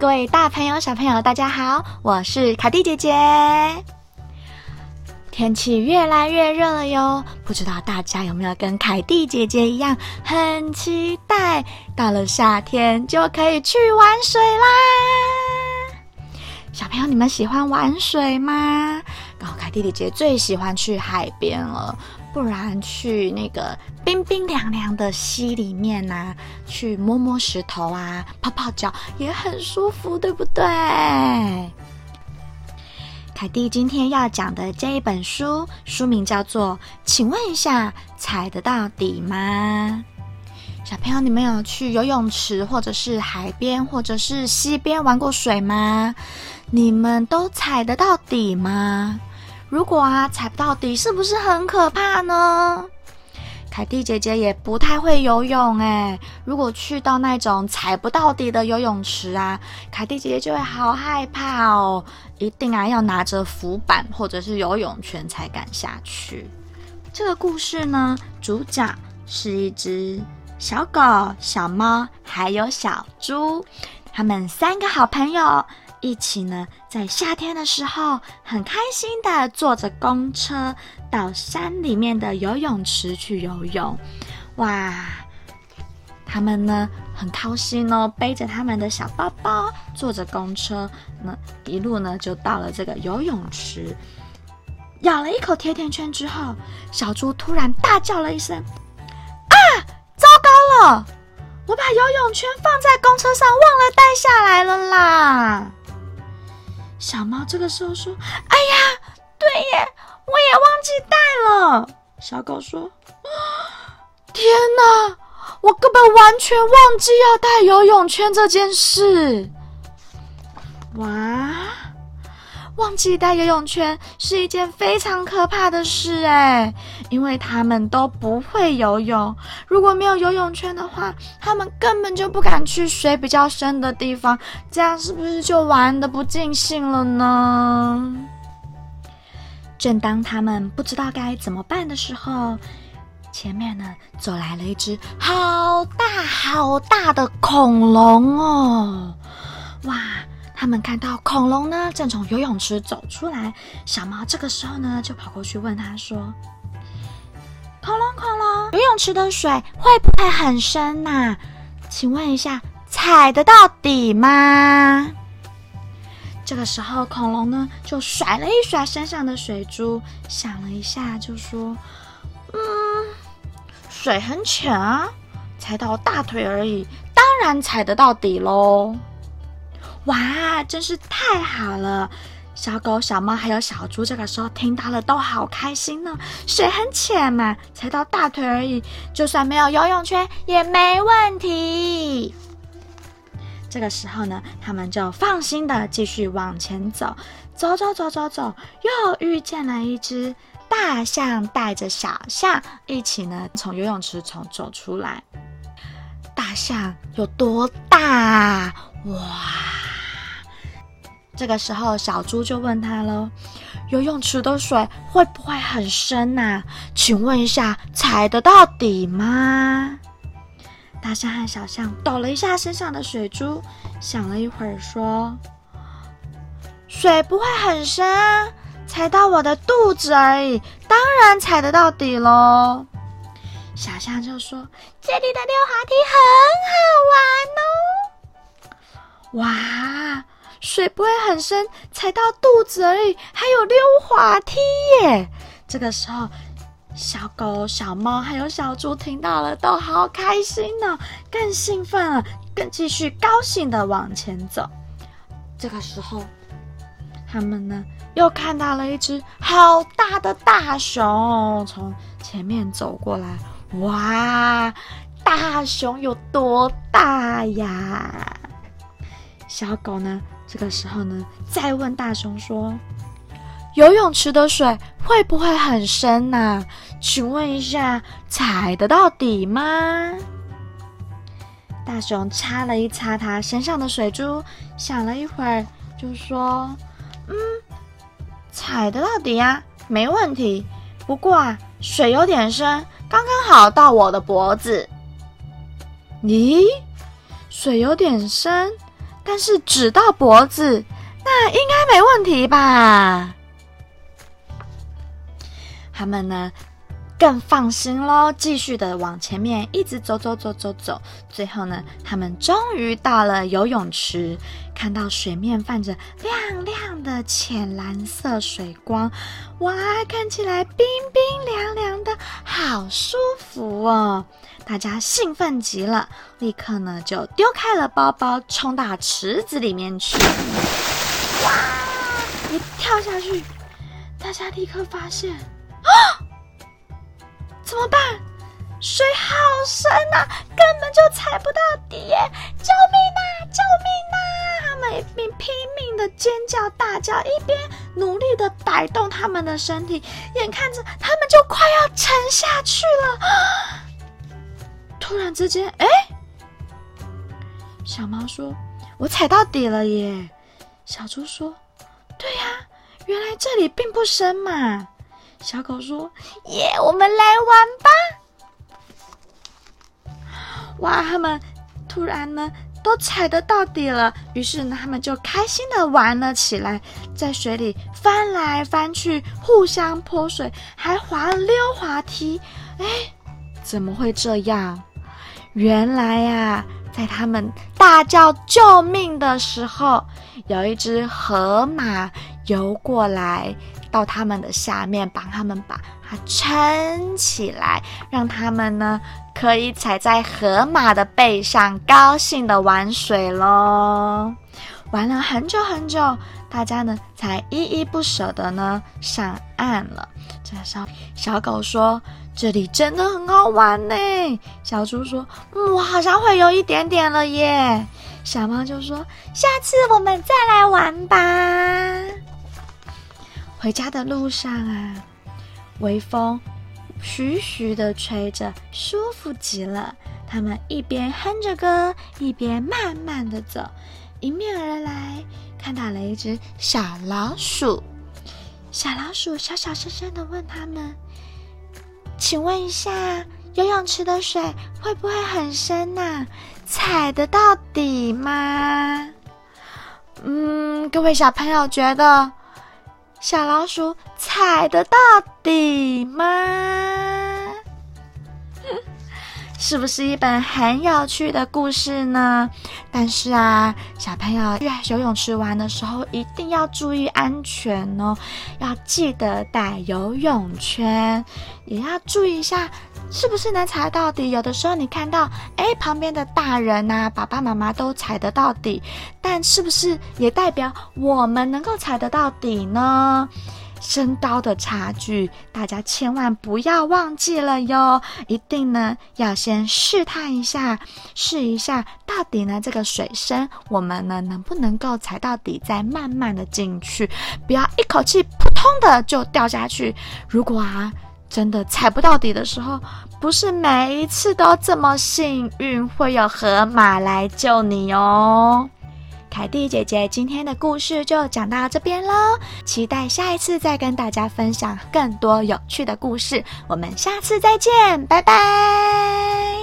各位大朋友、小朋友，大家好，我是凯蒂姐姐。天气越来越热了哟，不知道大家有没有跟凯蒂姐姐一样，很期待到了夏天就可以去玩水啦。小朋友，你们喜欢玩水吗？然后凯蒂姐姐最喜欢去海边了。不然去那个冰冰凉凉的溪里面呐，去摸摸石头啊，泡泡脚也很舒服，对不对？凯蒂今天要讲的这一本书，书名叫做《请问一下，踩得到底吗？》小朋友，你们有去游泳池或者是海边或者是溪边玩过水吗？你们都踩得到底吗？如果啊踩不到底，是不是很可怕呢？凯蒂姐姐也不太会游泳哎，如果去到那种踩不到底的游泳池啊，凯蒂姐姐就会好害怕哦，一定啊要拿着浮板或者是游泳圈才敢下去。这个故事呢，主角是一只小狗、小猫还有小猪，他们三个好朋友。一起呢，在夏天的时候，很开心的坐着公车到山里面的游泳池去游泳。哇，他们呢很高兴哦，背着他们的小包包，坐着公车，那一路呢就到了这个游泳池。咬了一口甜甜圈之后，小猪突然大叫了一声：“啊，糟糕了！我把游泳圈放在公车上，忘了带下来了啦！”小猫这个时候说：“哎呀，对耶，我也忘记带了。”小狗说：“ 天哪，我根本完全忘记要带游泳圈这件事。”哇！忘记带游泳圈是一件非常可怕的事哎，因为他们都不会游泳。如果没有游泳圈的话，他们根本就不敢去水比较深的地方，这样是不是就玩的不尽兴了呢？正当他们不知道该怎么办的时候，前面呢走来了一只好大好大的恐龙哦，哇！他们看到恐龙呢，正从游泳池走出来。小猫这个时候呢，就跑过去问他说：“恐龙，恐龙，游泳池的水会不会很深呐？请问一下，踩得到底吗？”这个时候，恐龙呢就甩了一甩身上的水珠，想了一下，就说：“嗯，水很浅啊，踩到大腿而已，当然踩得到底喽。”哇，真是太好了！小狗、小猫还有小猪，这个时候听到了都好开心呢。水很浅嘛，才到大腿而已，就算没有游泳圈也没问题。这个时候呢，他们就放心的继续往前走，走走走走走，又遇见了一只大象，带着小象一起呢从游泳池从走出来。大象有多大？哇！这个时候，小猪就问他喽：“游泳池的水会不会很深呐？请问一下，踩得到底吗？”大象和小象抖了一下身上的水珠，想了一会儿说：“水不会很深，踩到我的肚子而已，当然踩得到底喽。”小象就说：“这里的溜滑梯很好玩哦，哇！”水不会很深，踩到肚子而已，还有溜滑梯耶！这个时候，小狗、小猫还有小猪听到了，都好开心呢，更兴奋了，更继续高兴的往前走。这个时候，他们呢又看到了一只好大的大熊从前面走过来。哇，大熊有多大呀？小狗呢？这个时候呢，再问大熊说：“游泳池的水会不会很深呐？请问一下，踩得到底吗？”大熊擦了一擦他身上的水珠，想了一会儿，就说：“嗯，踩得到底呀，没问题。不过啊，水有点深，刚刚好到我的脖子。”咦，水有点深？但是只到脖子，那应该没问题吧？他们呢？更放心喽，继续的往前面一直走走走走走，最后呢，他们终于到了游泳池，看到水面泛着亮亮的浅蓝色水光，哇，看起来冰冰凉凉的，好舒服哦！大家兴奋极了，立刻呢就丢开了包包，冲到池子里面去，哇，一跳下去，大家立刻发现，怎么办？水好深呐，根本就踩不到底耶！救命啊！救命啊！他们一边拼命的尖叫大叫，一边努力的摆动他们的身体，眼看着他们就快要沉下去了。突然之间，哎，小猫说：“我踩到底了耶！”小猪说：“对呀，原来这里并不深嘛。”小狗说：“耶，我们来玩吧！”哇，他们突然呢都踩得到底了，于是呢他们就开心的玩了起来，在水里翻来翻去，互相泼水，还滑溜滑梯。哎，怎么会这样？原来呀，在他们大叫救命的时候，有一只河马游过来。到他们的下面，帮他们把它撑起来，让他们呢可以踩在河马的背上，高兴的玩水喽。玩了很久很久，大家呢才依依不舍的呢上岸了。这小小狗说：“这里真的很好玩呢。”小猪说：“嗯，我好像会有一点点了耶。”小猫就说：“下次我们再来玩吧。”回家的路上啊，微风徐徐的吹着，舒服极了。他们一边哼着歌，一边慢慢的走。迎面而来，看到了一只小老鼠。小老鼠小小声声的问他们：“请问一下，游泳池的水会不会很深呐？踩得到底吗？”嗯，各位小朋友觉得？小老鼠踩得到底吗？是不是一本很有趣的故事呢？但是啊，小朋友去游泳池玩的时候一定要注意安全哦，要记得带游泳圈，也要注意一下。是不是能踩到底？有的时候你看到，哎，旁边的大人呐，爸爸妈妈都踩得到底，但是不是也代表我们能够踩得到底呢？身高的差距，大家千万不要忘记了哟！一定呢要先试探一下，试一下到底呢这个水深，我们呢能不能够踩到底，再慢慢的进去，不要一口气扑通的就掉下去。如果啊。真的踩不到底的时候，不是每一次都这么幸运，会有河马来救你哦。凯蒂姐姐今天的故事就讲到这边喽，期待下一次再跟大家分享更多有趣的故事。我们下次再见，拜拜。